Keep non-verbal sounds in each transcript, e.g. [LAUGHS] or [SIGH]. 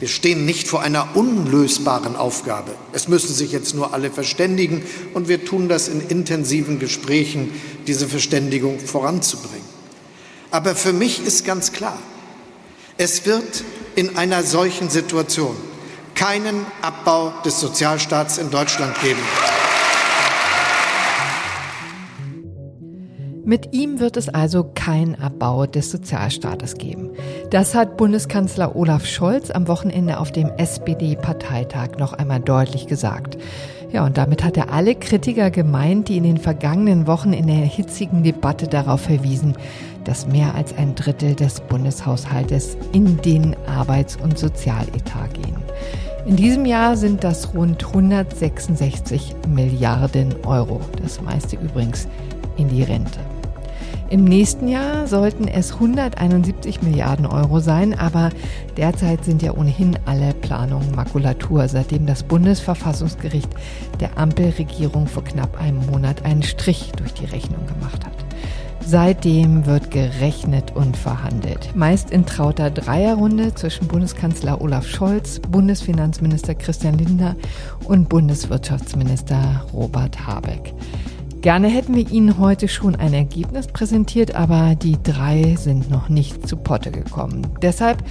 Wir stehen nicht vor einer unlösbaren Aufgabe. Es müssen sich jetzt nur alle verständigen und wir tun das in intensiven Gesprächen, diese Verständigung voranzubringen. Aber für mich ist ganz klar, es wird in einer solchen Situation keinen Abbau des Sozialstaats in Deutschland geben. Mit ihm wird es also kein Abbau des Sozialstaates geben. Das hat Bundeskanzler Olaf Scholz am Wochenende auf dem SPD-Parteitag noch einmal deutlich gesagt. Ja, und damit hat er alle Kritiker gemeint, die in den vergangenen Wochen in der hitzigen Debatte darauf verwiesen, dass mehr als ein Drittel des Bundeshaushaltes in den Arbeits- und Sozialetat gehen. In diesem Jahr sind das rund 166 Milliarden Euro. Das meiste übrigens in die Rente. Im nächsten Jahr sollten es 171 Milliarden Euro sein, aber derzeit sind ja ohnehin alle Planungen Makulatur, seitdem das Bundesverfassungsgericht der Ampelregierung vor knapp einem Monat einen Strich durch die Rechnung gemacht hat. Seitdem wird gerechnet und verhandelt. Meist in trauter Dreierrunde zwischen Bundeskanzler Olaf Scholz, Bundesfinanzminister Christian Lindner und Bundeswirtschaftsminister Robert Habeck. Gerne hätten wir Ihnen heute schon ein Ergebnis präsentiert, aber die drei sind noch nicht zu Potte gekommen. Deshalb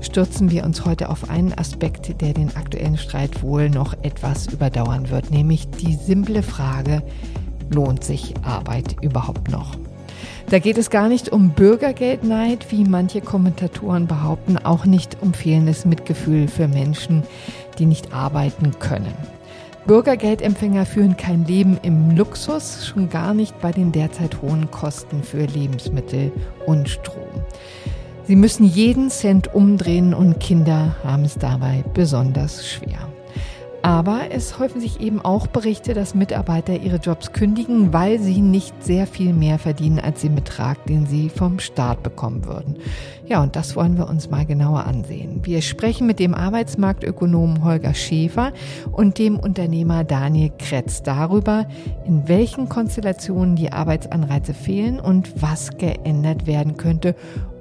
stürzen wir uns heute auf einen Aspekt, der den aktuellen Streit wohl noch etwas überdauern wird, nämlich die simple Frage, lohnt sich Arbeit überhaupt noch? Da geht es gar nicht um Bürgergeldneid, wie manche Kommentatoren behaupten, auch nicht um fehlendes Mitgefühl für Menschen, die nicht arbeiten können. Bürgergeldempfänger führen kein Leben im Luxus, schon gar nicht bei den derzeit hohen Kosten für Lebensmittel und Strom. Sie müssen jeden Cent umdrehen und Kinder haben es dabei besonders schwer. Aber es häufen sich eben auch Berichte, dass Mitarbeiter ihre Jobs kündigen, weil sie nicht sehr viel mehr verdienen als den Betrag, den sie vom Staat bekommen würden. Ja, und das wollen wir uns mal genauer ansehen. Wir sprechen mit dem Arbeitsmarktökonomen Holger Schäfer und dem Unternehmer Daniel Kretz darüber, in welchen Konstellationen die Arbeitsanreize fehlen und was geändert werden könnte,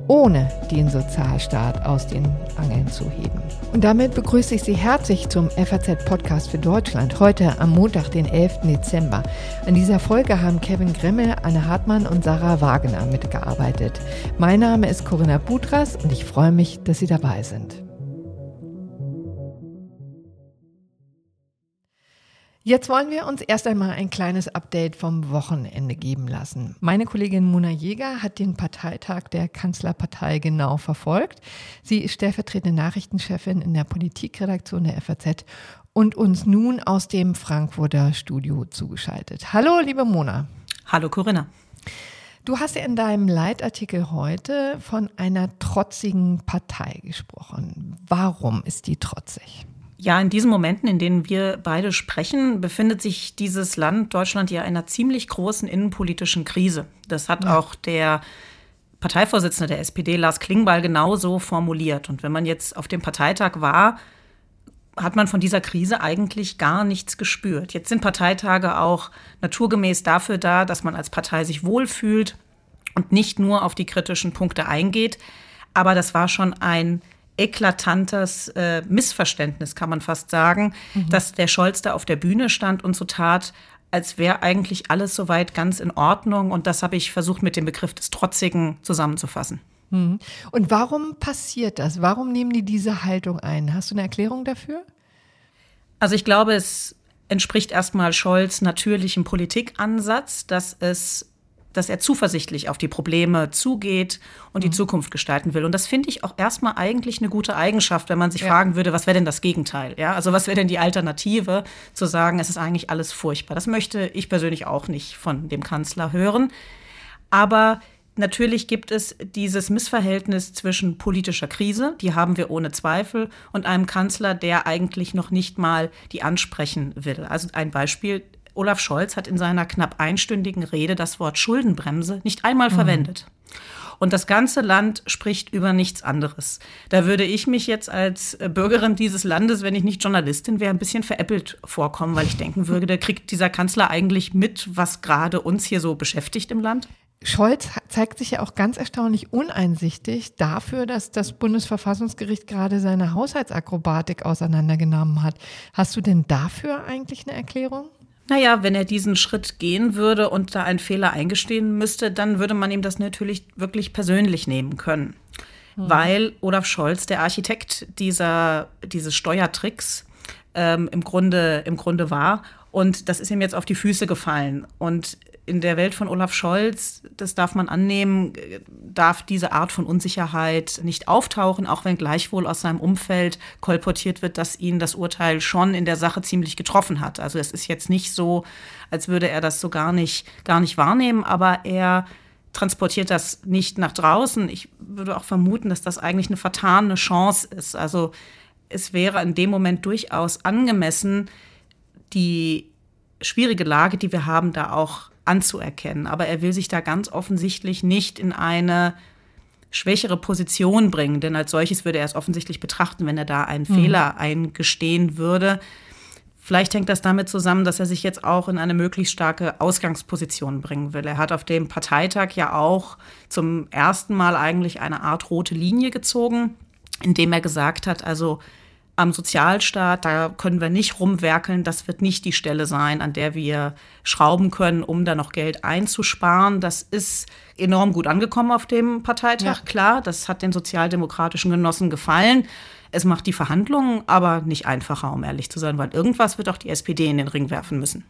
ohne den Sozialstaat aus den Angeln zu heben. Und damit begrüße ich Sie herzlich zum FAZ-Podcast für Deutschland, heute am Montag, den 11. Dezember. An dieser Folge haben Kevin Gremmel, Anne Hartmann und Sarah Wagner mitgearbeitet. Mein Name ist Corinna Budras und ich freue mich, dass Sie dabei sind. Jetzt wollen wir uns erst einmal ein kleines Update vom Wochenende geben lassen. Meine Kollegin Mona Jäger hat den Parteitag der Kanzlerpartei genau verfolgt. Sie ist stellvertretende Nachrichtenchefin in der Politikredaktion der FAZ und uns nun aus dem Frankfurter Studio zugeschaltet. Hallo, liebe Mona. Hallo, Corinna. Du hast ja in deinem Leitartikel heute von einer trotzigen Partei gesprochen. Warum ist die trotzig? Ja, in diesen Momenten, in denen wir beide sprechen, befindet sich dieses Land, Deutschland, ja in einer ziemlich großen innenpolitischen Krise. Das hat ja. auch der Parteivorsitzende der SPD, Lars Klingbeil, genauso formuliert. Und wenn man jetzt auf dem Parteitag war, hat man von dieser Krise eigentlich gar nichts gespürt. Jetzt sind Parteitage auch naturgemäß dafür da, dass man als Partei sich wohlfühlt und nicht nur auf die kritischen Punkte eingeht. Aber das war schon ein eklatantes äh, Missverständnis, kann man fast sagen, mhm. dass der Scholz da auf der Bühne stand und so tat, als wäre eigentlich alles soweit ganz in Ordnung. Und das habe ich versucht mit dem Begriff des Trotzigen zusammenzufassen. Mhm. Und warum passiert das? Warum nehmen die diese Haltung ein? Hast du eine Erklärung dafür? Also ich glaube, es entspricht erstmal Scholz natürlichem Politikansatz, dass es dass er zuversichtlich auf die Probleme zugeht und die mhm. Zukunft gestalten will. Und das finde ich auch erstmal eigentlich eine gute Eigenschaft, wenn man sich ja. fragen würde, was wäre denn das Gegenteil? Ja, also was wäre denn die Alternative, zu sagen, es ist eigentlich alles furchtbar. Das möchte ich persönlich auch nicht von dem Kanzler hören. Aber Natürlich gibt es dieses Missverhältnis zwischen politischer Krise, die haben wir ohne Zweifel, und einem Kanzler, der eigentlich noch nicht mal die ansprechen will. Also ein Beispiel, Olaf Scholz hat in seiner knapp einstündigen Rede das Wort Schuldenbremse nicht einmal mhm. verwendet. Und das ganze Land spricht über nichts anderes. Da würde ich mich jetzt als Bürgerin dieses Landes, wenn ich nicht Journalistin wäre, ein bisschen veräppelt vorkommen, weil ich denken würde, da kriegt dieser Kanzler eigentlich mit, was gerade uns hier so beschäftigt im Land. Scholz zeigt sich ja auch ganz erstaunlich uneinsichtig dafür, dass das Bundesverfassungsgericht gerade seine Haushaltsakrobatik auseinandergenommen hat. Hast du denn dafür eigentlich eine Erklärung? Naja, wenn er diesen Schritt gehen würde und da einen Fehler eingestehen müsste, dann würde man ihm das natürlich wirklich persönlich nehmen können. Mhm. Weil Olaf Scholz, der Architekt dieser, dieses Steuertricks, ähm, im, Grunde, im Grunde war. Und das ist ihm jetzt auf die Füße gefallen. Und in der Welt von Olaf Scholz, das darf man annehmen, darf diese Art von Unsicherheit nicht auftauchen, auch wenn gleichwohl aus seinem Umfeld kolportiert wird, dass ihn das Urteil schon in der Sache ziemlich getroffen hat. Also es ist jetzt nicht so, als würde er das so gar nicht, gar nicht wahrnehmen, aber er transportiert das nicht nach draußen. Ich würde auch vermuten, dass das eigentlich eine vertane Chance ist. Also es wäre in dem Moment durchaus angemessen, die schwierige Lage, die wir haben, da auch anzuerkennen. Aber er will sich da ganz offensichtlich nicht in eine schwächere Position bringen, denn als solches würde er es offensichtlich betrachten, wenn er da einen mhm. Fehler eingestehen würde. Vielleicht hängt das damit zusammen, dass er sich jetzt auch in eine möglichst starke Ausgangsposition bringen will. Er hat auf dem Parteitag ja auch zum ersten Mal eigentlich eine Art rote Linie gezogen, indem er gesagt hat, also am Sozialstaat, da können wir nicht rumwerkeln. Das wird nicht die Stelle sein, an der wir schrauben können, um da noch Geld einzusparen. Das ist enorm gut angekommen auf dem Parteitag, ja. klar. Das hat den sozialdemokratischen Genossen gefallen. Es macht die Verhandlungen aber nicht einfacher, um ehrlich zu sein, weil irgendwas wird auch die SPD in den Ring werfen müssen.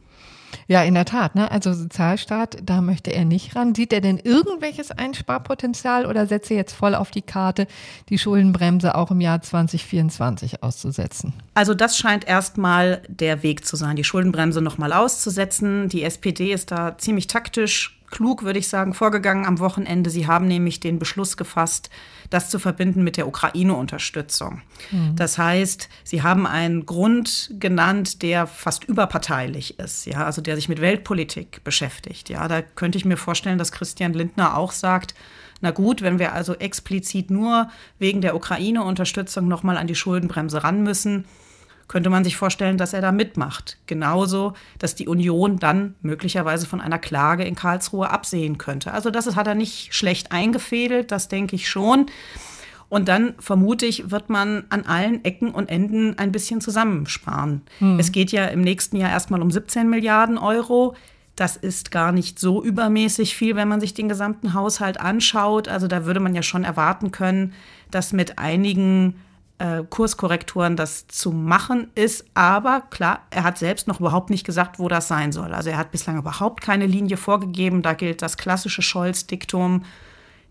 Ja, in der Tat. Ne? Also Sozialstaat, da möchte er nicht ran. Sieht er denn irgendwelches Einsparpotenzial oder setzt er jetzt voll auf die Karte, die Schuldenbremse auch im Jahr 2024 auszusetzen? Also das scheint erstmal der Weg zu sein, die Schuldenbremse nochmal auszusetzen. Die SPD ist da ziemlich taktisch klug, würde ich sagen, vorgegangen am Wochenende. Sie haben nämlich den Beschluss gefasst, das zu verbinden mit der Ukraine-Unterstützung. Mhm. Das heißt, sie haben einen Grund genannt, der fast überparteilich ist, ja, also der sich mit Weltpolitik beschäftigt. Ja, da könnte ich mir vorstellen, dass Christian Lindner auch sagt, na gut, wenn wir also explizit nur wegen der Ukraine-Unterstützung nochmal an die Schuldenbremse ran müssen, könnte man sich vorstellen, dass er da mitmacht. Genauso, dass die Union dann möglicherweise von einer Klage in Karlsruhe absehen könnte. Also das hat er nicht schlecht eingefädelt, das denke ich schon. Und dann vermute ich, wird man an allen Ecken und Enden ein bisschen zusammensparen. Hm. Es geht ja im nächsten Jahr erstmal um 17 Milliarden Euro. Das ist gar nicht so übermäßig viel, wenn man sich den gesamten Haushalt anschaut. Also da würde man ja schon erwarten können, dass mit einigen äh, Kurskorrekturen das zu machen ist. Aber klar, er hat selbst noch überhaupt nicht gesagt, wo das sein soll. Also er hat bislang überhaupt keine Linie vorgegeben. Da gilt das klassische Scholz-Diktum.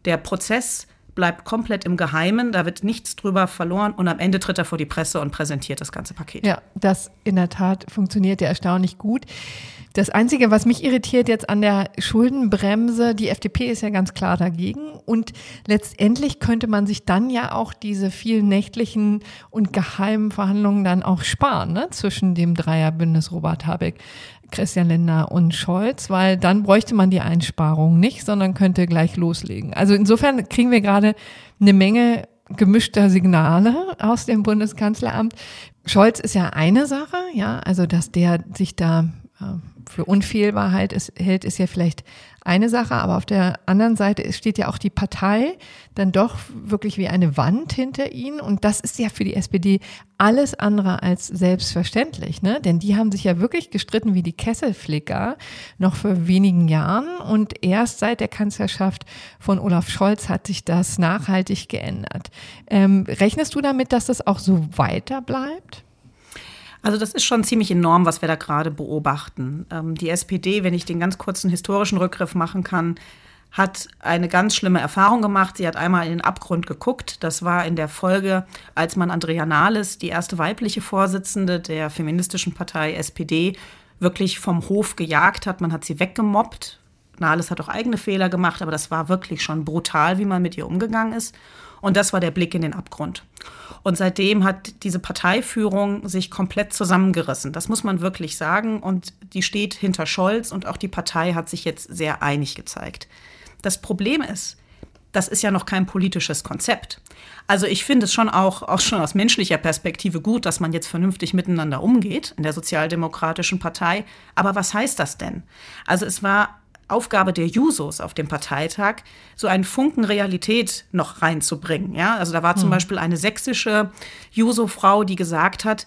Der Prozess bleibt komplett im Geheimen, da wird nichts drüber verloren und am Ende tritt er vor die Presse und präsentiert das ganze Paket. Ja, das in der Tat funktioniert ja erstaunlich gut. Das Einzige, was mich irritiert jetzt an der Schuldenbremse, die FDP ist ja ganz klar dagegen. Und letztendlich könnte man sich dann ja auch diese vielen nächtlichen und geheimen Verhandlungen dann auch sparen, ne? zwischen dem Dreierbündnis Robert Habeck, Christian Lindner und Scholz, weil dann bräuchte man die Einsparungen nicht, sondern könnte gleich loslegen. Also insofern kriegen wir gerade eine Menge gemischter Signale aus dem Bundeskanzleramt. Scholz ist ja eine Sache, ja, also dass der sich da für Unfehlbarkeit ist, hält, ist ja vielleicht eine Sache, aber auf der anderen Seite steht ja auch die Partei dann doch wirklich wie eine Wand hinter ihnen und das ist ja für die SPD alles andere als selbstverständlich, ne? Denn die haben sich ja wirklich gestritten wie die Kesselflicker noch vor wenigen Jahren und erst seit der Kanzlerschaft von Olaf Scholz hat sich das nachhaltig geändert. Ähm, rechnest du damit, dass das auch so weiter bleibt? Also das ist schon ziemlich enorm, was wir da gerade beobachten. Ähm, die SPD, wenn ich den ganz kurzen historischen Rückgriff machen kann, hat eine ganz schlimme Erfahrung gemacht. Sie hat einmal in den Abgrund geguckt. Das war in der Folge, als man Andrea Nahles, die erste weibliche Vorsitzende der feministischen Partei SPD, wirklich vom Hof gejagt hat. Man hat sie weggemobbt. Nahles hat auch eigene Fehler gemacht, aber das war wirklich schon brutal, wie man mit ihr umgegangen ist. Und das war der Blick in den Abgrund. Und seitdem hat diese Parteiführung sich komplett zusammengerissen. Das muss man wirklich sagen. Und die steht hinter Scholz und auch die Partei hat sich jetzt sehr einig gezeigt. Das Problem ist, das ist ja noch kein politisches Konzept. Also ich finde es schon auch, auch schon aus menschlicher Perspektive gut, dass man jetzt vernünftig miteinander umgeht in der Sozialdemokratischen Partei. Aber was heißt das denn? Also es war Aufgabe der Jusos auf dem Parteitag, so einen Funken Realität noch reinzubringen. Ja, also da war zum hm. Beispiel eine sächsische Juso-Frau, die gesagt hat,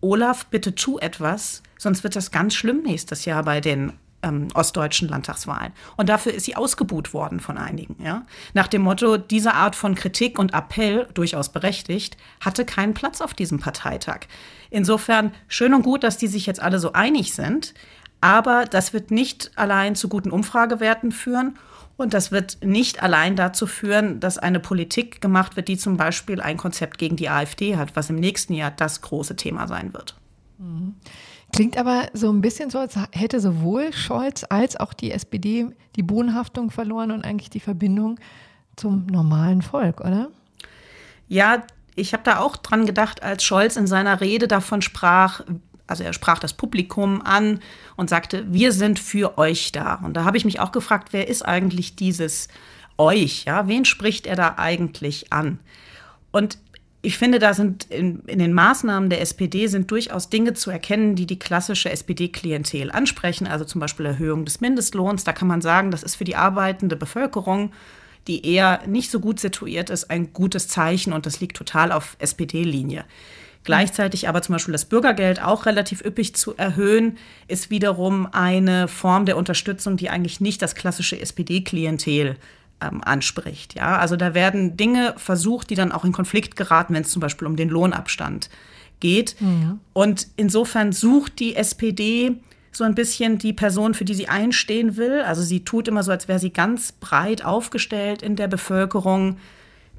Olaf, bitte tu etwas, sonst wird das ganz schlimm nächstes Jahr bei den ähm, ostdeutschen Landtagswahlen. Und dafür ist sie ausgebuht worden von einigen. Ja? Nach dem Motto, diese Art von Kritik und Appell, durchaus berechtigt, hatte keinen Platz auf diesem Parteitag. Insofern schön und gut, dass die sich jetzt alle so einig sind. Aber das wird nicht allein zu guten Umfragewerten führen. Und das wird nicht allein dazu führen, dass eine Politik gemacht wird, die zum Beispiel ein Konzept gegen die AfD hat, was im nächsten Jahr das große Thema sein wird. Mhm. Klingt aber so ein bisschen so, als hätte sowohl Scholz als auch die SPD die Bodenhaftung verloren und eigentlich die Verbindung zum normalen Volk, oder? Ja, ich habe da auch dran gedacht, als Scholz in seiner Rede davon sprach, also er sprach das Publikum an und sagte, wir sind für euch da. Und da habe ich mich auch gefragt, wer ist eigentlich dieses euch? Ja, wen spricht er da eigentlich an? Und ich finde, da sind in, in, den Maßnahmen der SPD sind durchaus Dinge zu erkennen, die die klassische SPD-Klientel ansprechen. Also zum Beispiel Erhöhung des Mindestlohns. Da kann man sagen, das ist für die arbeitende Bevölkerung, die eher nicht so gut situiert ist, ein gutes Zeichen und das liegt total auf SPD-Linie. Gleichzeitig aber zum Beispiel das Bürgergeld auch relativ üppig zu erhöhen, ist wiederum eine Form der Unterstützung, die eigentlich nicht das klassische SPD-Klientel ähm, anspricht. Ja, also da werden Dinge versucht, die dann auch in Konflikt geraten, wenn es zum Beispiel um den Lohnabstand geht. Ja. Und insofern sucht die SPD so ein bisschen die Person, für die sie einstehen will. Also sie tut immer so, als wäre sie ganz breit aufgestellt in der Bevölkerung.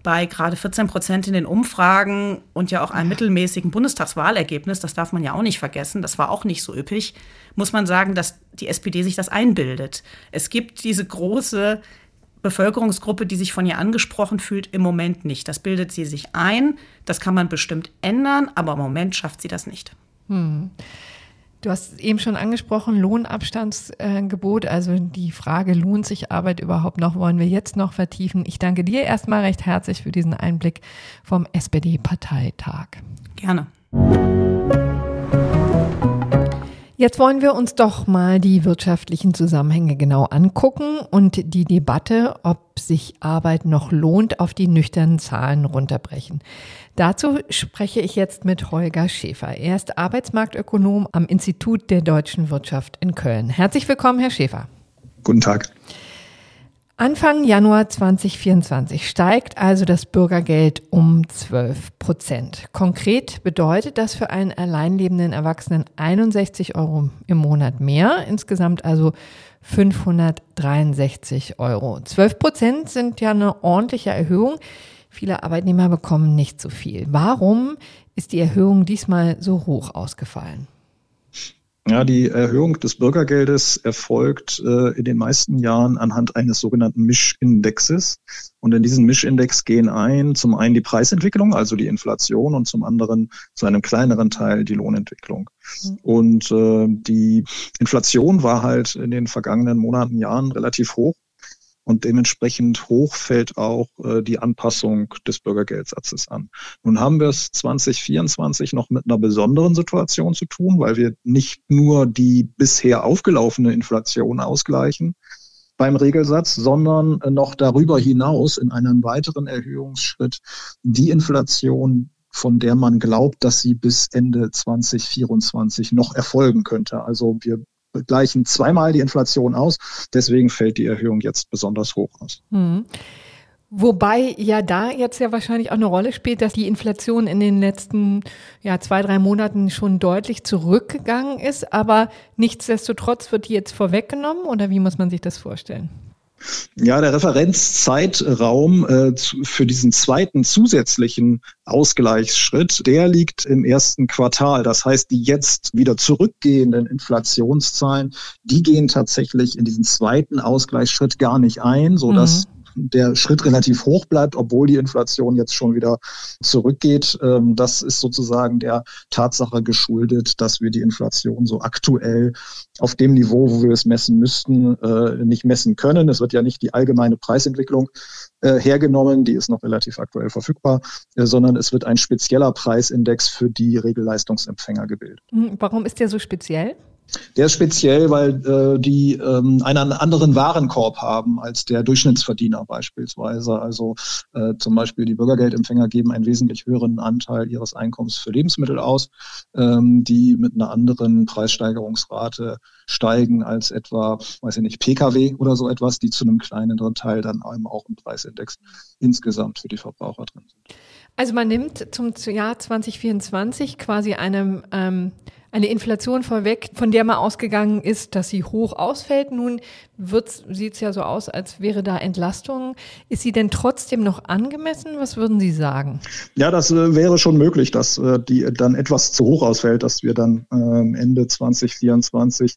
Bei gerade 14 Prozent in den Umfragen und ja auch einem mittelmäßigen Bundestagswahlergebnis, das darf man ja auch nicht vergessen, das war auch nicht so üppig, muss man sagen, dass die SPD sich das einbildet. Es gibt diese große Bevölkerungsgruppe, die sich von ihr angesprochen fühlt, im Moment nicht. Das bildet sie sich ein. Das kann man bestimmt ändern, aber im Moment schafft sie das nicht. Hm. Du hast eben schon angesprochen, Lohnabstandsgebot, also die Frage, lohnt sich Arbeit überhaupt noch, wollen wir jetzt noch vertiefen. Ich danke dir erstmal recht herzlich für diesen Einblick vom SPD-Parteitag. Gerne. Jetzt wollen wir uns doch mal die wirtschaftlichen Zusammenhänge genau angucken und die Debatte, ob sich Arbeit noch lohnt, auf die nüchternen Zahlen runterbrechen. Dazu spreche ich jetzt mit Holger Schäfer. Er ist Arbeitsmarktökonom am Institut der deutschen Wirtschaft in Köln. Herzlich willkommen, Herr Schäfer. Guten Tag. Anfang Januar 2024 steigt also das Bürgergeld um 12 Prozent. Konkret bedeutet das für einen alleinlebenden Erwachsenen 61 Euro im Monat mehr, insgesamt also 563 Euro. 12 Prozent sind ja eine ordentliche Erhöhung. Viele Arbeitnehmer bekommen nicht so viel. Warum ist die Erhöhung diesmal so hoch ausgefallen? Ja, die Erhöhung des Bürgergeldes erfolgt äh, in den meisten Jahren anhand eines sogenannten Mischindexes. Und in diesen Mischindex gehen ein zum einen die Preisentwicklung, also die Inflation, und zum anderen zu einem kleineren Teil die Lohnentwicklung. Mhm. Und äh, die Inflation war halt in den vergangenen Monaten, Jahren relativ hoch und dementsprechend hoch fällt auch äh, die Anpassung des Bürgergeldsatzes an. Nun haben wir es 2024 noch mit einer besonderen Situation zu tun, weil wir nicht nur die bisher aufgelaufene Inflation ausgleichen beim Regelsatz, sondern noch darüber hinaus in einem weiteren Erhöhungsschritt die Inflation von der man glaubt, dass sie bis Ende 2024 noch erfolgen könnte. Also wir gleichen zweimal die Inflation aus. Deswegen fällt die Erhöhung jetzt besonders hoch aus. Mhm. Wobei ja da jetzt ja wahrscheinlich auch eine Rolle spielt, dass die Inflation in den letzten ja, zwei, drei Monaten schon deutlich zurückgegangen ist. Aber nichtsdestotrotz wird die jetzt vorweggenommen oder wie muss man sich das vorstellen? Ja, der Referenzzeitraum äh, für diesen zweiten zusätzlichen Ausgleichsschritt, der liegt im ersten Quartal. Das heißt, die jetzt wieder zurückgehenden Inflationszahlen, die gehen tatsächlich in diesen zweiten Ausgleichsschritt gar nicht ein, so dass mhm der Schritt relativ hoch bleibt, obwohl die Inflation jetzt schon wieder zurückgeht. Ähm, das ist sozusagen der Tatsache geschuldet, dass wir die Inflation so aktuell auf dem Niveau, wo wir es messen müssten, äh, nicht messen können. Es wird ja nicht die allgemeine Preisentwicklung äh, hergenommen, die ist noch relativ aktuell verfügbar, äh, sondern es wird ein spezieller Preisindex für die Regelleistungsempfänger gebildet. Hm, warum ist der so speziell? Der ist speziell, weil äh, die ähm, einen anderen Warenkorb haben als der Durchschnittsverdiener beispielsweise. Also äh, zum Beispiel die Bürgergeldempfänger geben einen wesentlich höheren Anteil ihres Einkommens für Lebensmittel aus, ähm, die mit einer anderen Preissteigerungsrate steigen als etwa, weiß ich nicht, Pkw oder so etwas, die zu einem kleineren Teil dann auch im Preisindex insgesamt für die Verbraucher drin sind. Also man nimmt zum Jahr 2024 quasi einem ähm, eine Inflation vorweg, von der mal ausgegangen ist, dass sie hoch ausfällt. Nun sieht es ja so aus, als wäre da Entlastung. Ist sie denn trotzdem noch angemessen? Was würden Sie sagen? Ja, das äh, wäre schon möglich, dass äh, die dann etwas zu hoch ausfällt, dass wir dann äh, Ende 2024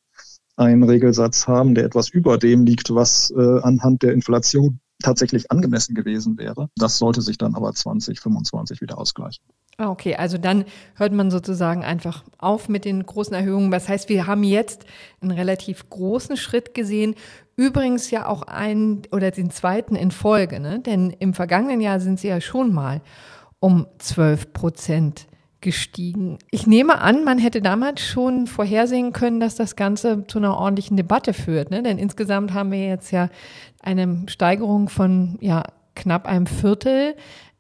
einen Regelsatz haben, der etwas über dem liegt, was äh, anhand der Inflation tatsächlich angemessen gewesen wäre. Das sollte sich dann aber 2025 wieder ausgleichen. Ah, okay, also dann hört man sozusagen einfach auf mit den großen Erhöhungen. Das heißt, wir haben jetzt einen relativ großen Schritt gesehen. Übrigens ja auch einen oder den zweiten in Folge, ne? denn im vergangenen Jahr sind sie ja schon mal um 12 Prozent gestiegen. Ich nehme an, man hätte damals schon vorhersehen können, dass das Ganze zu einer ordentlichen Debatte führt. Ne? Denn insgesamt haben wir jetzt ja eine Steigerung von ja, knapp einem Viertel.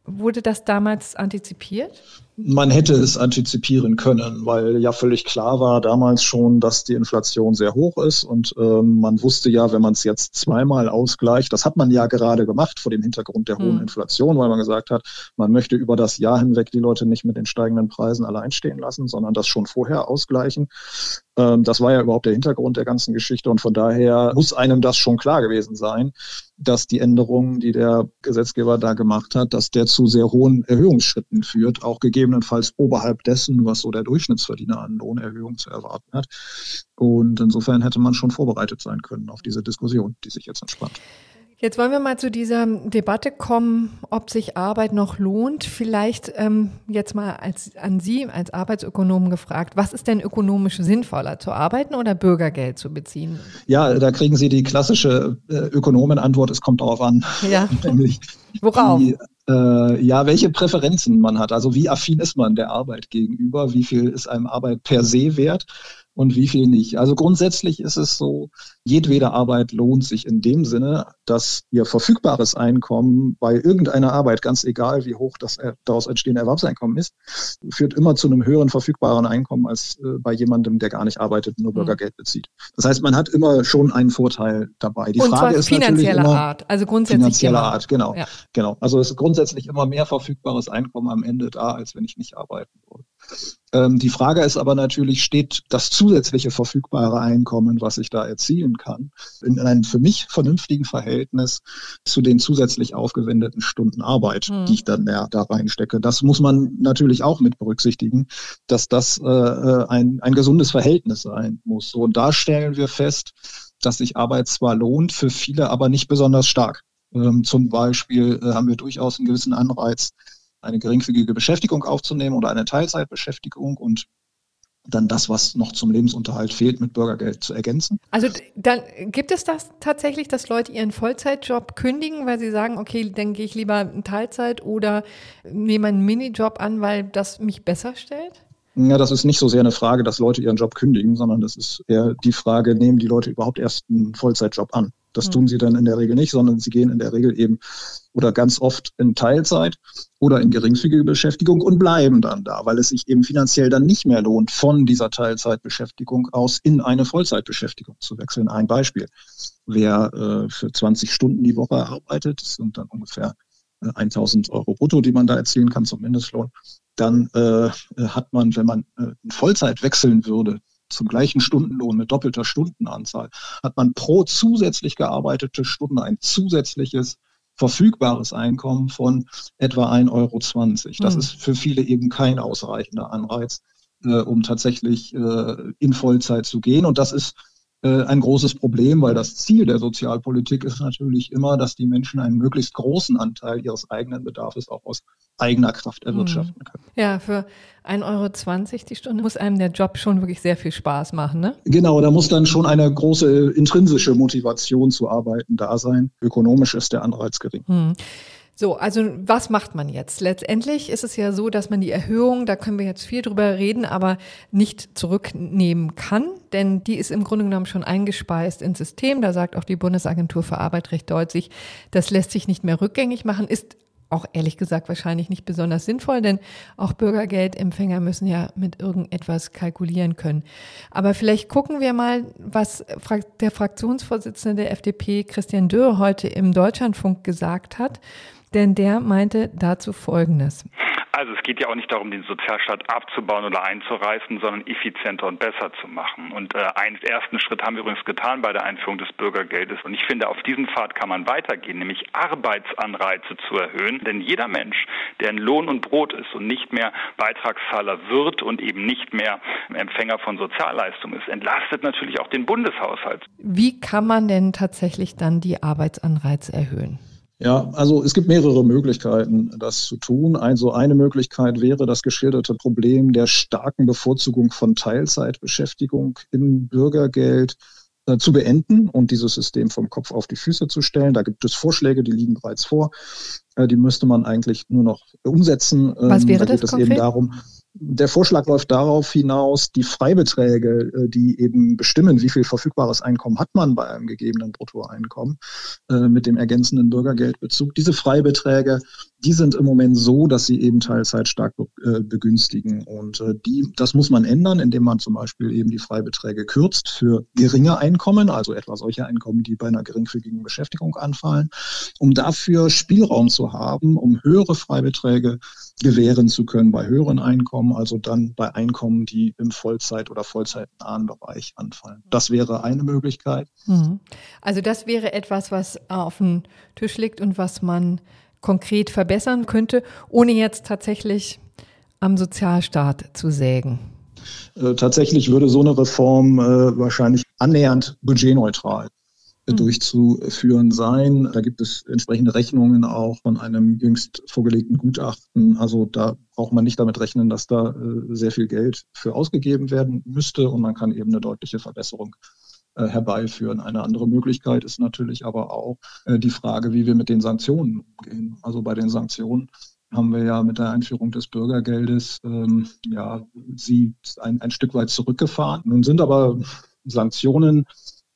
Wurde das damals antizipiert? Man hätte es antizipieren können, weil ja völlig klar war damals schon, dass die Inflation sehr hoch ist und ähm, man wusste ja, wenn man es jetzt zweimal ausgleicht, das hat man ja gerade gemacht vor dem Hintergrund der hohen hm. Inflation, weil man gesagt hat, man möchte über das Jahr hinweg die Leute nicht mit den steigenden Preisen allein stehen lassen, sondern das schon vorher ausgleichen. Ähm, das war ja überhaupt der Hintergrund der ganzen Geschichte und von daher muss einem das schon klar gewesen sein, dass die Änderungen, die der Gesetzgeber da gemacht hat, dass der zu sehr hohen Erhöhungsschritten führt, auch gegebenenfalls oberhalb dessen, was so der Durchschnittsverdiener an Lohnerhöhung zu erwarten hat. Und insofern hätte man schon vorbereitet sein können auf diese Diskussion, die sich jetzt entspannt. Jetzt wollen wir mal zu dieser Debatte kommen, ob sich Arbeit noch lohnt. Vielleicht ähm, jetzt mal als, an Sie als Arbeitsökonomen gefragt, was ist denn ökonomisch sinnvoller, zu arbeiten oder Bürgergeld zu beziehen? Ja, da kriegen Sie die klassische äh, Ökonomenantwort, es kommt darauf an. Ja. [LAUGHS] Worauf? Die, äh, ja, welche Präferenzen man hat. Also wie affin ist man der Arbeit gegenüber? Wie viel ist einem Arbeit per se wert? Und wie viel nicht. Also grundsätzlich ist es so, jedwede Arbeit lohnt sich in dem Sinne, dass ihr verfügbares Einkommen bei irgendeiner Arbeit, ganz egal wie hoch das daraus entstehende Erwerbseinkommen ist, führt immer zu einem höheren verfügbaren Einkommen als äh, bei jemandem, der gar nicht arbeitet und nur hm. Bürgergeld bezieht. Das heißt, man hat immer schon einen Vorteil dabei. Die und Frage ist finanzieller immer, Art, also grundsätzlich finanzieller immer. Art, genau, ja. genau. Also es ist grundsätzlich immer mehr verfügbares Einkommen am Ende da, als wenn ich nicht arbeiten würde. Ähm, die Frage ist aber natürlich, steht das zusätzliche verfügbare Einkommen, was ich da erzielen kann, in einem für mich vernünftigen Verhältnis zu den zusätzlich aufgewendeten Stunden Arbeit, mhm. die ich dann da, da reinstecke. Das muss man natürlich auch mit berücksichtigen, dass das äh, äh ein, ein gesundes Verhältnis sein muss. So, und da stellen wir fest, dass sich Arbeit zwar lohnt, für viele aber nicht besonders stark. Ähm, zum Beispiel äh, haben wir durchaus einen gewissen Anreiz, eine geringfügige Beschäftigung aufzunehmen oder eine Teilzeitbeschäftigung und dann das, was noch zum Lebensunterhalt fehlt, mit Bürgergeld zu ergänzen. Also dann gibt es das tatsächlich, dass Leute ihren Vollzeitjob kündigen, weil sie sagen, okay, dann gehe ich lieber in Teilzeit oder nehme einen Minijob an, weil das mich besser stellt? Ja, das ist nicht so sehr eine Frage, dass Leute ihren Job kündigen, sondern das ist eher die Frage, nehmen die Leute überhaupt erst einen Vollzeitjob an? Das hm. tun sie dann in der Regel nicht, sondern sie gehen in der Regel eben oder ganz oft in Teilzeit oder in geringfügige Beschäftigung und bleiben dann da, weil es sich eben finanziell dann nicht mehr lohnt, von dieser Teilzeitbeschäftigung aus in eine Vollzeitbeschäftigung zu wechseln. Ein Beispiel. Wer äh, für 20 Stunden die Woche arbeitet, das sind dann ungefähr äh, 1000 Euro brutto, die man da erzielen kann zum Mindestlohn, dann äh, hat man, wenn man äh, in Vollzeit wechseln würde, zum gleichen Stundenlohn mit doppelter Stundenanzahl, hat man pro zusätzlich gearbeitete Stunde ein zusätzliches verfügbares Einkommen von etwa 1,20 Euro. Das mhm. ist für viele eben kein ausreichender Anreiz, äh, um tatsächlich äh, in Vollzeit zu gehen. Und das ist äh, ein großes Problem, weil das Ziel der Sozialpolitik ist natürlich immer, dass die Menschen einen möglichst großen Anteil ihres eigenen Bedarfs auch aus eigener Kraft erwirtschaften hm. können. Ja, für 1,20 Euro die Stunde muss einem der Job schon wirklich sehr viel Spaß machen, ne? Genau, da muss dann schon eine große intrinsische Motivation zu arbeiten da sein. Ökonomisch ist der Anreiz gering. Hm. So, also was macht man jetzt? Letztendlich ist es ja so, dass man die Erhöhung, da können wir jetzt viel drüber reden, aber nicht zurücknehmen kann, denn die ist im Grunde genommen schon eingespeist ins System. Da sagt auch die Bundesagentur für Arbeit recht deutlich, das lässt sich nicht mehr rückgängig machen, ist auch ehrlich gesagt wahrscheinlich nicht besonders sinnvoll, denn auch Bürgergeldempfänger müssen ja mit irgendetwas kalkulieren können. Aber vielleicht gucken wir mal, was der Fraktionsvorsitzende der FDP Christian Dürr heute im Deutschlandfunk gesagt hat, denn der meinte dazu Folgendes. Also es geht ja auch nicht darum, den Sozialstaat abzubauen oder einzureißen, sondern effizienter und besser zu machen. Und äh, einen ersten Schritt haben wir übrigens getan bei der Einführung des Bürgergeldes. Und ich finde, auf diesen Pfad kann man weitergehen, nämlich Arbeitsanreize zu erhöhen. Denn jeder Mensch, der in Lohn und Brot ist und nicht mehr Beitragszahler wird und eben nicht mehr Empfänger von Sozialleistungen ist, entlastet natürlich auch den Bundeshaushalt. Wie kann man denn tatsächlich dann die Arbeitsanreize erhöhen? Ja, also es gibt mehrere Möglichkeiten, das zu tun. Also eine Möglichkeit wäre das geschilderte Problem der starken Bevorzugung von Teilzeitbeschäftigung im Bürgergeld äh, zu beenden und dieses System vom Kopf auf die Füße zu stellen. Da gibt es Vorschläge, die liegen bereits vor. Äh, die müsste man eigentlich nur noch umsetzen. Was wäre da geht das es eben darum, der Vorschlag läuft darauf hinaus, die Freibeträge, äh, die eben bestimmen, wie viel verfügbares Einkommen hat man bei einem gegebenen Bruttoeinkommen äh, mit dem ergänzenden Bürgergeldbezug. Diese Freibeträge, die sind im Moment so, dass sie eben Teilzeit stark äh, begünstigen. Und die, das muss man ändern, indem man zum Beispiel eben die Freibeträge kürzt für geringe Einkommen, also etwa solche Einkommen, die bei einer geringfügigen Beschäftigung anfallen, um dafür Spielraum zu haben, um höhere Freibeträge gewähren zu können bei höheren Einkommen, also dann bei Einkommen, die im Vollzeit- oder vollzeitnahen Bereich anfallen. Das wäre eine Möglichkeit. Mhm. Also das wäre etwas, was auf dem Tisch liegt und was man konkret verbessern könnte, ohne jetzt tatsächlich am Sozialstaat zu sägen. Äh, tatsächlich würde so eine Reform äh, wahrscheinlich annähernd budgetneutral Mhm. durchzuführen sein. Da gibt es entsprechende Rechnungen auch von einem jüngst vorgelegten Gutachten. Also da braucht man nicht damit rechnen, dass da äh, sehr viel Geld für ausgegeben werden müsste und man kann eben eine deutliche Verbesserung äh, herbeiführen. Eine andere Möglichkeit ist natürlich aber auch äh, die Frage, wie wir mit den Sanktionen umgehen. Also bei den Sanktionen haben wir ja mit der Einführung des Bürgergeldes ähm, ja sie ein, ein Stück weit zurückgefahren. Nun sind aber Sanktionen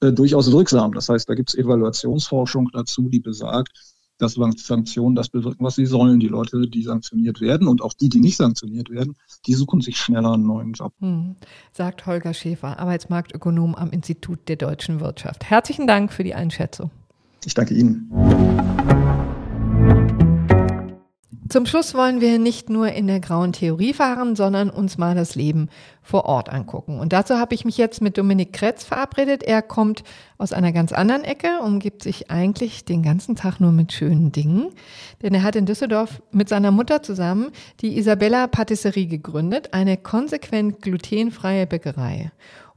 äh, durchaus wirksam. Das heißt, da gibt es Evaluationsforschung dazu, die besagt, dass Sanktionen das bewirken, was sie sollen. Die Leute, die sanktioniert werden und auch die, die nicht sanktioniert werden, die suchen sich schneller einen neuen Job. Hm, sagt Holger Schäfer, Arbeitsmarktökonom am Institut der deutschen Wirtschaft. Herzlichen Dank für die Einschätzung. Ich danke Ihnen. Zum Schluss wollen wir nicht nur in der grauen Theorie fahren, sondern uns mal das Leben vor Ort angucken. Und dazu habe ich mich jetzt mit Dominik Kretz verabredet. Er kommt aus einer ganz anderen Ecke, umgibt sich eigentlich den ganzen Tag nur mit schönen Dingen. Denn er hat in Düsseldorf mit seiner Mutter zusammen die Isabella Patisserie gegründet, eine konsequent glutenfreie Bäckerei.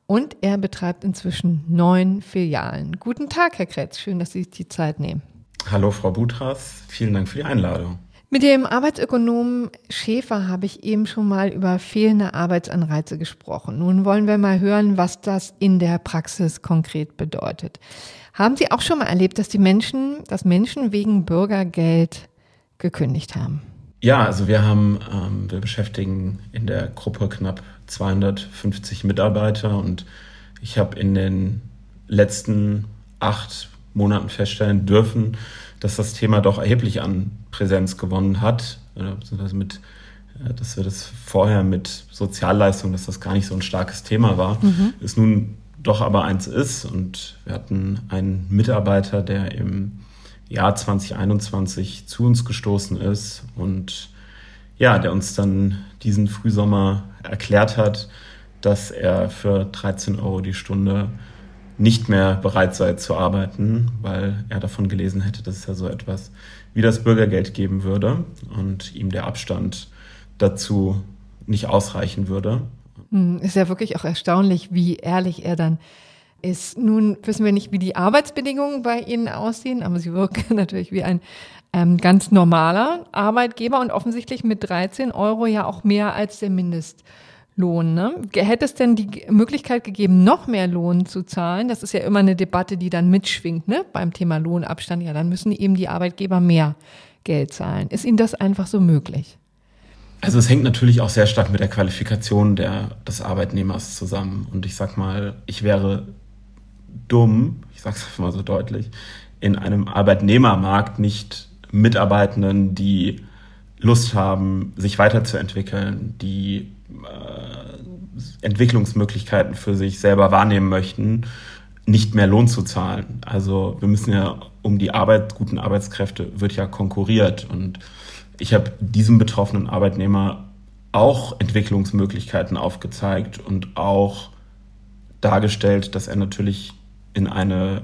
Und er betreibt inzwischen neun Filialen. Guten Tag, Herr Kretz. Schön, dass Sie sich die Zeit nehmen. Hallo, Frau Butras. Vielen Dank für die Einladung. Mit dem Arbeitsökonomen Schäfer habe ich eben schon mal über fehlende Arbeitsanreize gesprochen. Nun wollen wir mal hören, was das in der Praxis konkret bedeutet. Haben Sie auch schon mal erlebt, dass die Menschen, dass Menschen wegen Bürgergeld gekündigt haben? Ja, also wir haben, ähm, wir beschäftigen in der Gruppe knapp 250 Mitarbeiter und ich habe in den letzten acht Monaten feststellen dürfen, dass das Thema doch erheblich an Präsenz gewonnen hat, beziehungsweise mit, äh, dass wir das vorher mit Sozialleistungen, dass das gar nicht so ein starkes Thema war, mhm. es nun doch aber eins ist. Und wir hatten einen Mitarbeiter, der im Jahr 2021 zu uns gestoßen ist und ja, der uns dann diesen Frühsommer erklärt hat, dass er für 13 Euro die Stunde nicht mehr bereit sei zu arbeiten, weil er davon gelesen hätte, dass es ja so etwas wie das Bürgergeld geben würde und ihm der Abstand dazu nicht ausreichen würde. Hm, ist ja wirklich auch erstaunlich, wie ehrlich er dann ist. Nun wissen wir nicht, wie die Arbeitsbedingungen bei Ihnen aussehen, aber Sie wirken [LAUGHS] natürlich wie ein ähm, ganz normaler Arbeitgeber und offensichtlich mit 13 Euro ja auch mehr als der Mindest. Lohn. Ne? Hätte es denn die Möglichkeit gegeben, noch mehr Lohn zu zahlen? Das ist ja immer eine Debatte, die dann mitschwingt ne? beim Thema Lohnabstand. Ja, dann müssen eben die Arbeitgeber mehr Geld zahlen. Ist Ihnen das einfach so möglich? Also es hängt natürlich auch sehr stark mit der Qualifikation der, des Arbeitnehmers zusammen. Und ich sag mal, ich wäre dumm, ich sage es [LAUGHS] mal so deutlich, in einem Arbeitnehmermarkt nicht Mitarbeitenden, die Lust haben, sich weiterzuentwickeln, die Entwicklungsmöglichkeiten für sich selber wahrnehmen möchten, nicht mehr Lohn zu zahlen. Also wir müssen ja um die Arbeit, guten Arbeitskräfte wird ja konkurriert und ich habe diesem betroffenen Arbeitnehmer auch Entwicklungsmöglichkeiten aufgezeigt und auch dargestellt, dass er natürlich in eine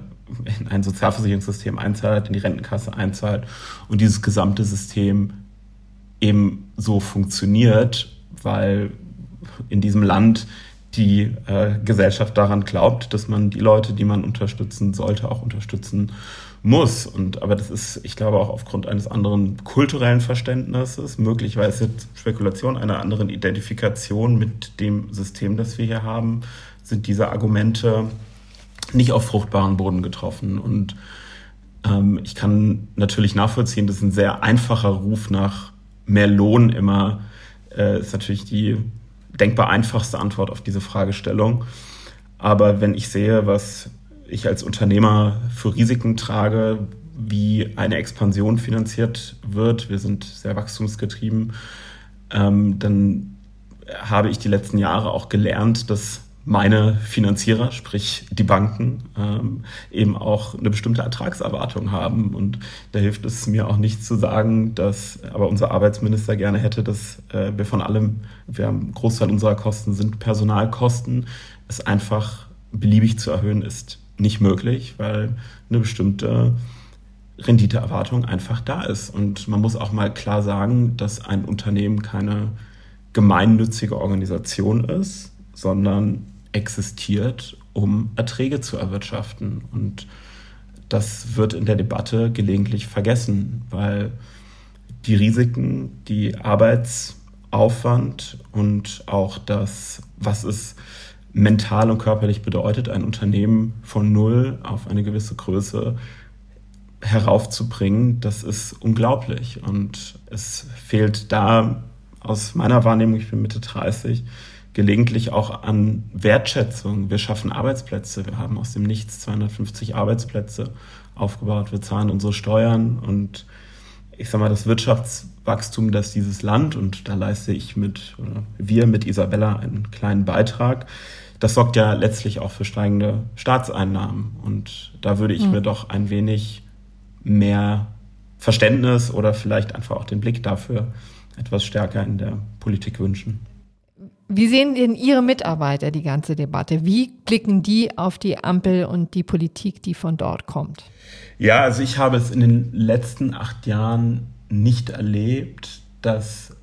in ein Sozialversicherungssystem einzahlt, in die Rentenkasse einzahlt und dieses gesamte System eben so funktioniert, weil in diesem Land die äh, Gesellschaft daran glaubt, dass man die Leute, die man unterstützen sollte, auch unterstützen muss. Und aber das ist, ich glaube, auch aufgrund eines anderen kulturellen Verständnisses, möglicherweise Spekulation einer anderen Identifikation mit dem System, das wir hier haben, sind diese Argumente nicht auf fruchtbaren Boden getroffen. Und ähm, ich kann natürlich nachvollziehen, dass ein sehr einfacher Ruf nach mehr Lohn immer äh, ist natürlich die denkbar einfachste Antwort auf diese Fragestellung. Aber wenn ich sehe, was ich als Unternehmer für Risiken trage, wie eine Expansion finanziert wird, wir sind sehr wachstumsgetrieben, ähm, dann habe ich die letzten Jahre auch gelernt, dass meine Finanzierer, sprich die Banken, ähm, eben auch eine bestimmte Ertragserwartung haben. Und da hilft es mir auch nicht zu sagen, dass aber unser Arbeitsminister gerne hätte, dass äh, wir von allem, wir haben einen Großteil unserer Kosten sind Personalkosten, es einfach beliebig zu erhöhen ist nicht möglich, weil eine bestimmte Renditeerwartung einfach da ist. Und man muss auch mal klar sagen, dass ein Unternehmen keine gemeinnützige Organisation ist, sondern existiert, um Erträge zu erwirtschaften. Und das wird in der Debatte gelegentlich vergessen, weil die Risiken, die Arbeitsaufwand und auch das, was es mental und körperlich bedeutet, ein Unternehmen von null auf eine gewisse Größe heraufzubringen, das ist unglaublich. Und es fehlt da aus meiner Wahrnehmung, ich bin Mitte 30, gelegentlich auch an Wertschätzung. Wir schaffen Arbeitsplätze. Wir haben aus dem Nichts 250 Arbeitsplätze aufgebaut. Wir zahlen unsere Steuern und ich sag mal, das Wirtschaftswachstum, das dieses Land, und da leiste ich mit, oder wir mit Isabella einen kleinen Beitrag, das sorgt ja letztlich auch für steigende Staatseinnahmen. Und da würde ich mhm. mir doch ein wenig mehr Verständnis oder vielleicht einfach auch den Blick dafür etwas stärker in der Politik wünschen. Wie sehen denn Ihre Mitarbeiter die ganze Debatte? Wie blicken die auf die Ampel und die Politik, die von dort kommt? Ja, also ich habe es in den letzten acht Jahren nicht erlebt, dass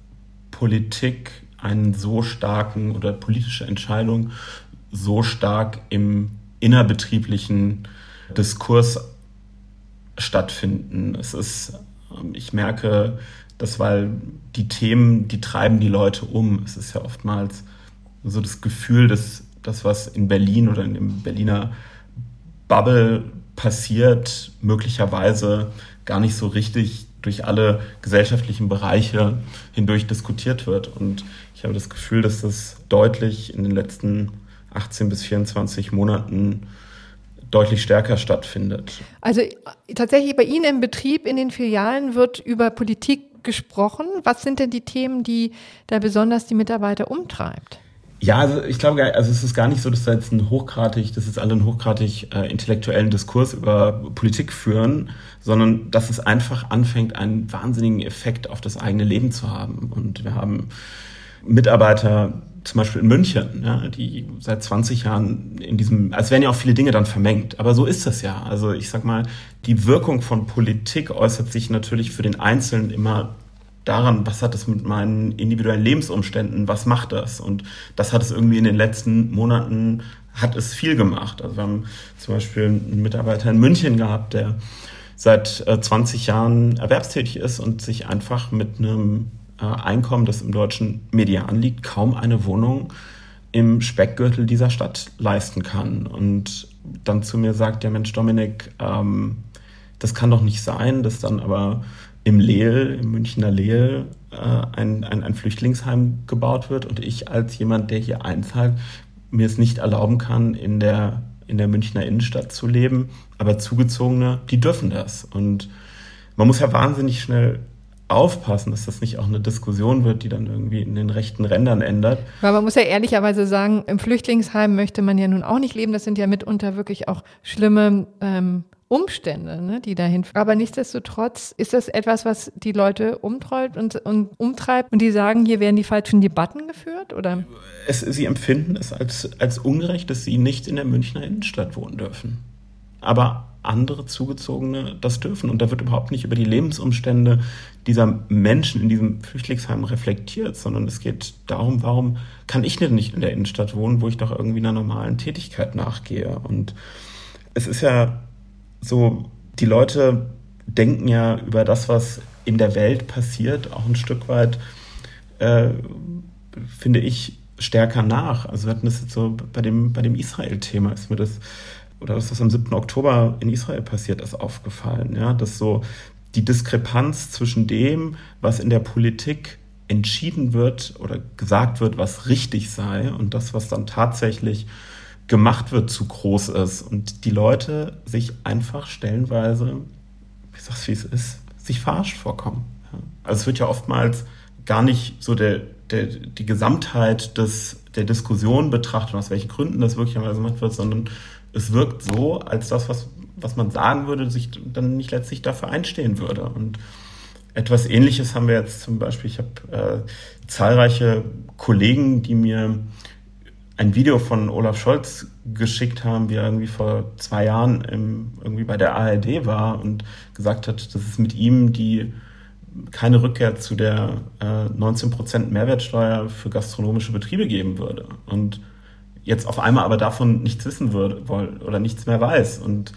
Politik einen so starken oder politische Entscheidung so stark im innerbetrieblichen Diskurs stattfinden. Es ist, ich merke, das, weil die Themen, die treiben die Leute um. Es ist ja oftmals so das Gefühl, dass das, was in Berlin oder in dem Berliner Bubble passiert, möglicherweise gar nicht so richtig durch alle gesellschaftlichen Bereiche hindurch diskutiert wird. Und ich habe das Gefühl, dass das deutlich in den letzten 18 bis 24 Monaten deutlich stärker stattfindet. Also tatsächlich bei Ihnen im Betrieb, in den Filialen wird über Politik gesprochen. Was sind denn die Themen, die da besonders die Mitarbeiter umtreibt? Ja, also ich glaube, also es ist gar nicht so, dass da jetzt ein hochgradig, dass jetzt alle einen hochgradig äh, intellektuellen Diskurs über Politik führen, sondern dass es einfach anfängt, einen wahnsinnigen Effekt auf das eigene Leben zu haben. Und wir haben Mitarbeiter, zum Beispiel in München, ja, die seit 20 Jahren in diesem, als werden ja auch viele Dinge dann vermengt, aber so ist das ja. Also ich sag mal, die Wirkung von Politik äußert sich natürlich für den Einzelnen immer daran, was hat das mit meinen individuellen Lebensumständen, was macht das? Und das hat es irgendwie in den letzten Monaten, hat es viel gemacht. Also wir haben zum Beispiel einen Mitarbeiter in München gehabt, der seit 20 äh, Jahren erwerbstätig ist und sich einfach mit einem Einkommen, das im deutschen Median liegt, kaum eine Wohnung im Speckgürtel dieser Stadt leisten kann. Und dann zu mir sagt der Mensch Dominik, ähm, das kann doch nicht sein, dass dann aber im Lehl, im Münchner Lehl, äh, ein, ein, ein Flüchtlingsheim gebaut wird und ich als jemand, der hier einzahlt, mir es nicht erlauben kann, in der, in der Münchner Innenstadt zu leben. Aber Zugezogene, die dürfen das. Und man muss ja wahnsinnig schnell aufpassen, dass das nicht auch eine Diskussion wird, die dann irgendwie in den rechten Rändern ändert. Weil man muss ja ehrlicherweise sagen, im Flüchtlingsheim möchte man ja nun auch nicht leben. Das sind ja mitunter wirklich auch schlimme ähm, Umstände, ne, die dahin. Aber nichtsdestotrotz ist das etwas, was die Leute umtreibt und, und umtreibt und die sagen, hier werden die falschen Debatten geführt, oder? Es, sie empfinden es als, als ungerecht, dass sie nicht in der Münchner Innenstadt wohnen dürfen. Aber andere Zugezogene das dürfen. Und da wird überhaupt nicht über die Lebensumstände dieser Menschen in diesem Flüchtlingsheim reflektiert, sondern es geht darum, warum kann ich denn nicht in der Innenstadt wohnen, wo ich doch irgendwie einer normalen Tätigkeit nachgehe. Und es ist ja so, die Leute denken ja über das, was in der Welt passiert, auch ein Stück weit, äh, finde ich, stärker nach. Also wir hatten das jetzt so bei dem, bei dem Israel-Thema, ist mir das oder das, was am 7. Oktober in Israel passiert ist, aufgefallen. Ja, dass so die Diskrepanz zwischen dem, was in der Politik entschieden wird oder gesagt wird, was richtig sei und das, was dann tatsächlich gemacht wird, zu groß ist. Und die Leute sich einfach stellenweise, ich sag's wie es ist, sich verarscht vorkommen. Also es wird ja oftmals gar nicht so der, der, die Gesamtheit des, der Diskussion betrachtet, aus welchen Gründen das wirklich gemacht wird, sondern es wirkt so, als das, was, was man sagen würde, sich dann nicht letztlich dafür einstehen würde. Und etwas Ähnliches haben wir jetzt zum Beispiel, ich habe äh, zahlreiche Kollegen, die mir ein Video von Olaf Scholz geschickt haben, wie er irgendwie vor zwei Jahren im, irgendwie bei der ARD war und gesagt hat, dass es mit ihm die keine Rückkehr zu der äh, 19% Mehrwertsteuer für gastronomische Betriebe geben würde. Und jetzt auf einmal aber davon nichts wissen würde oder nichts mehr weiß. Und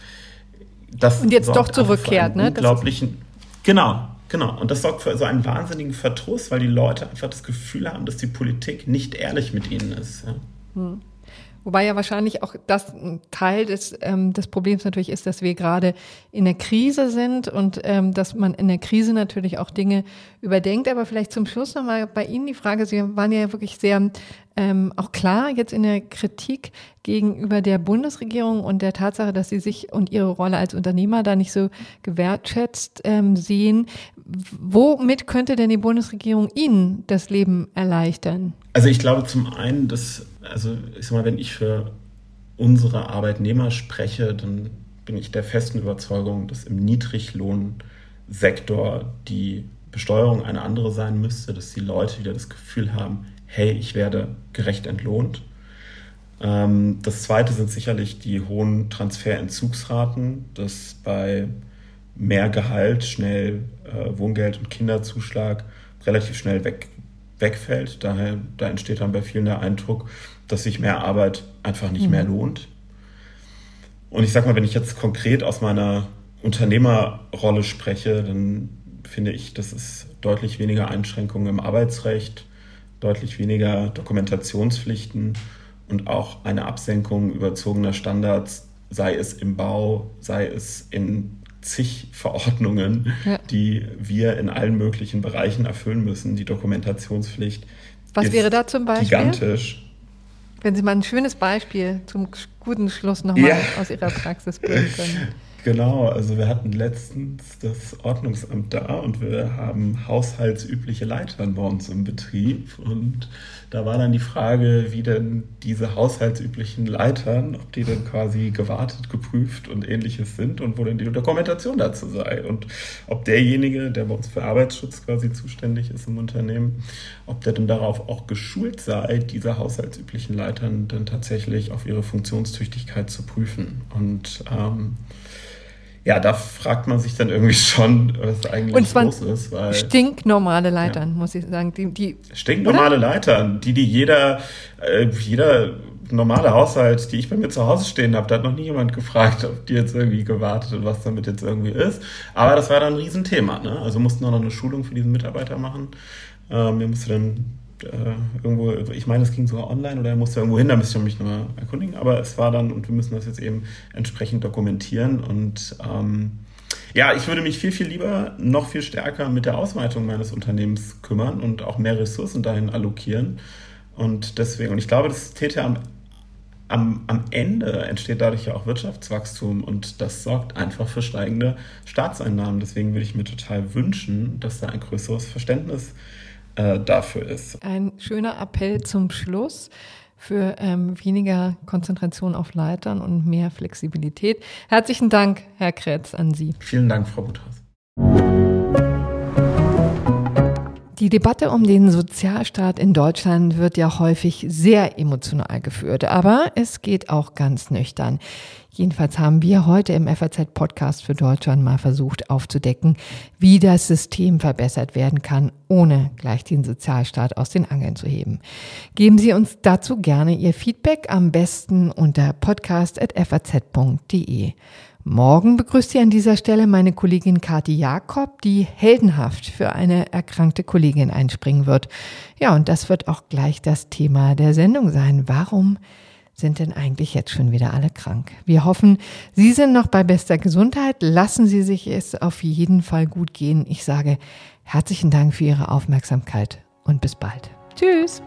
das und jetzt doch zurückkehrt, ne? Unglaublichen, genau, genau. Und das sorgt für so einen wahnsinnigen Verdruss, weil die Leute einfach das Gefühl haben, dass die Politik nicht ehrlich mit ihnen ist. Ja. Hm. Wobei ja wahrscheinlich auch das ein Teil des, ähm, des Problems natürlich ist, dass wir gerade in der Krise sind und ähm, dass man in der Krise natürlich auch Dinge überdenkt. Aber vielleicht zum Schluss nochmal bei Ihnen die Frage, Sie waren ja wirklich sehr ähm, auch klar jetzt in der Kritik gegenüber der Bundesregierung und der Tatsache, dass sie sich und ihre Rolle als Unternehmer da nicht so gewertschätzt ähm, sehen. Womit könnte denn die Bundesregierung Ihnen das Leben erleichtern? Also ich glaube zum einen, dass, also ich sag mal, wenn ich für unsere Arbeitnehmer spreche, dann bin ich der festen Überzeugung, dass im Niedriglohnsektor die Besteuerung eine andere sein müsste, dass die Leute wieder das Gefühl haben, hey, ich werde gerecht entlohnt. Ähm, das zweite sind sicherlich die hohen Transferentzugsraten, dass bei mehr Gehalt schnell äh, Wohngeld und Kinderzuschlag relativ schnell weg, wegfällt. Daher da entsteht dann bei vielen der Eindruck, dass sich mehr Arbeit einfach nicht mhm. mehr lohnt. Und ich sage mal, wenn ich jetzt konkret aus meiner Unternehmerrolle spreche, dann finde ich, dass es deutlich weniger Einschränkungen im Arbeitsrecht, deutlich weniger Dokumentationspflichten und auch eine Absenkung überzogener Standards, sei es im Bau, sei es in zig Verordnungen, ja. die wir in allen möglichen Bereichen erfüllen müssen. Die Dokumentationspflicht. Was wäre da zum Beispiel? Gigantisch. Wenn Sie mal ein schönes Beispiel zum guten Schluss nochmal ja. aus Ihrer Praxis bringen können. [LAUGHS] Genau, also wir hatten letztens das Ordnungsamt da und wir haben haushaltsübliche Leitern bei uns im Betrieb. Und da war dann die Frage, wie denn diese haushaltsüblichen Leitern, ob die denn quasi gewartet, geprüft und ähnliches sind und wo denn die Dokumentation dazu sei. Und ob derjenige, der bei uns für Arbeitsschutz quasi zuständig ist im Unternehmen, ob der denn darauf auch geschult sei, diese haushaltsüblichen Leitern dann tatsächlich auf ihre Funktionstüchtigkeit zu prüfen. Und ähm, ja, da fragt man sich dann irgendwie schon, was eigentlich und los ist. Weil, stinknormale Leitern, ja. muss ich sagen. Die, die, stinknormale oder? Leitern, die, die jeder, äh, jeder normale Haushalt, die ich bei mir zu Hause stehen habe, da hat noch nie jemand gefragt, ob die jetzt irgendwie gewartet und was damit jetzt irgendwie ist. Aber das war dann ein Riesenthema. Ne? Also mussten auch noch eine Schulung für diesen Mitarbeiter machen. Ähm, wir mussten dann äh, irgendwo, ich meine, es ging sogar online oder er musste irgendwo hin, da müsste ich mich nochmal erkundigen, aber es war dann, und wir müssen das jetzt eben entsprechend dokumentieren und ähm, Ja, ich würde mich viel, viel lieber noch viel stärker mit der Ausweitung meines Unternehmens kümmern und auch mehr Ressourcen dahin allokieren. Und deswegen, und ich glaube, das täte am, am, am Ende entsteht dadurch ja auch Wirtschaftswachstum und das sorgt einfach für steigende Staatseinnahmen. Deswegen würde ich mir total wünschen, dass da ein größeres Verständnis äh, dafür ist. Ein schöner Appell zum Schluss für ähm, weniger Konzentration auf Leitern und mehr Flexibilität. Herzlichen Dank, Herr Kretz, an Sie. Vielen Dank, Frau Buthaus. Die Debatte um den Sozialstaat in Deutschland wird ja häufig sehr emotional geführt, aber es geht auch ganz nüchtern. Jedenfalls haben wir heute im FAZ-Podcast für Deutschland mal versucht aufzudecken, wie das System verbessert werden kann, ohne gleich den Sozialstaat aus den Angeln zu heben. Geben Sie uns dazu gerne Ihr Feedback, am besten unter podcast.faz.de. Morgen begrüßt Sie an dieser Stelle meine Kollegin Kati Jakob, die heldenhaft für eine erkrankte Kollegin einspringen wird. Ja, und das wird auch gleich das Thema der Sendung sein. Warum sind denn eigentlich jetzt schon wieder alle krank? Wir hoffen, Sie sind noch bei bester Gesundheit. Lassen Sie sich es auf jeden Fall gut gehen. Ich sage herzlichen Dank für Ihre Aufmerksamkeit und bis bald. Tschüss.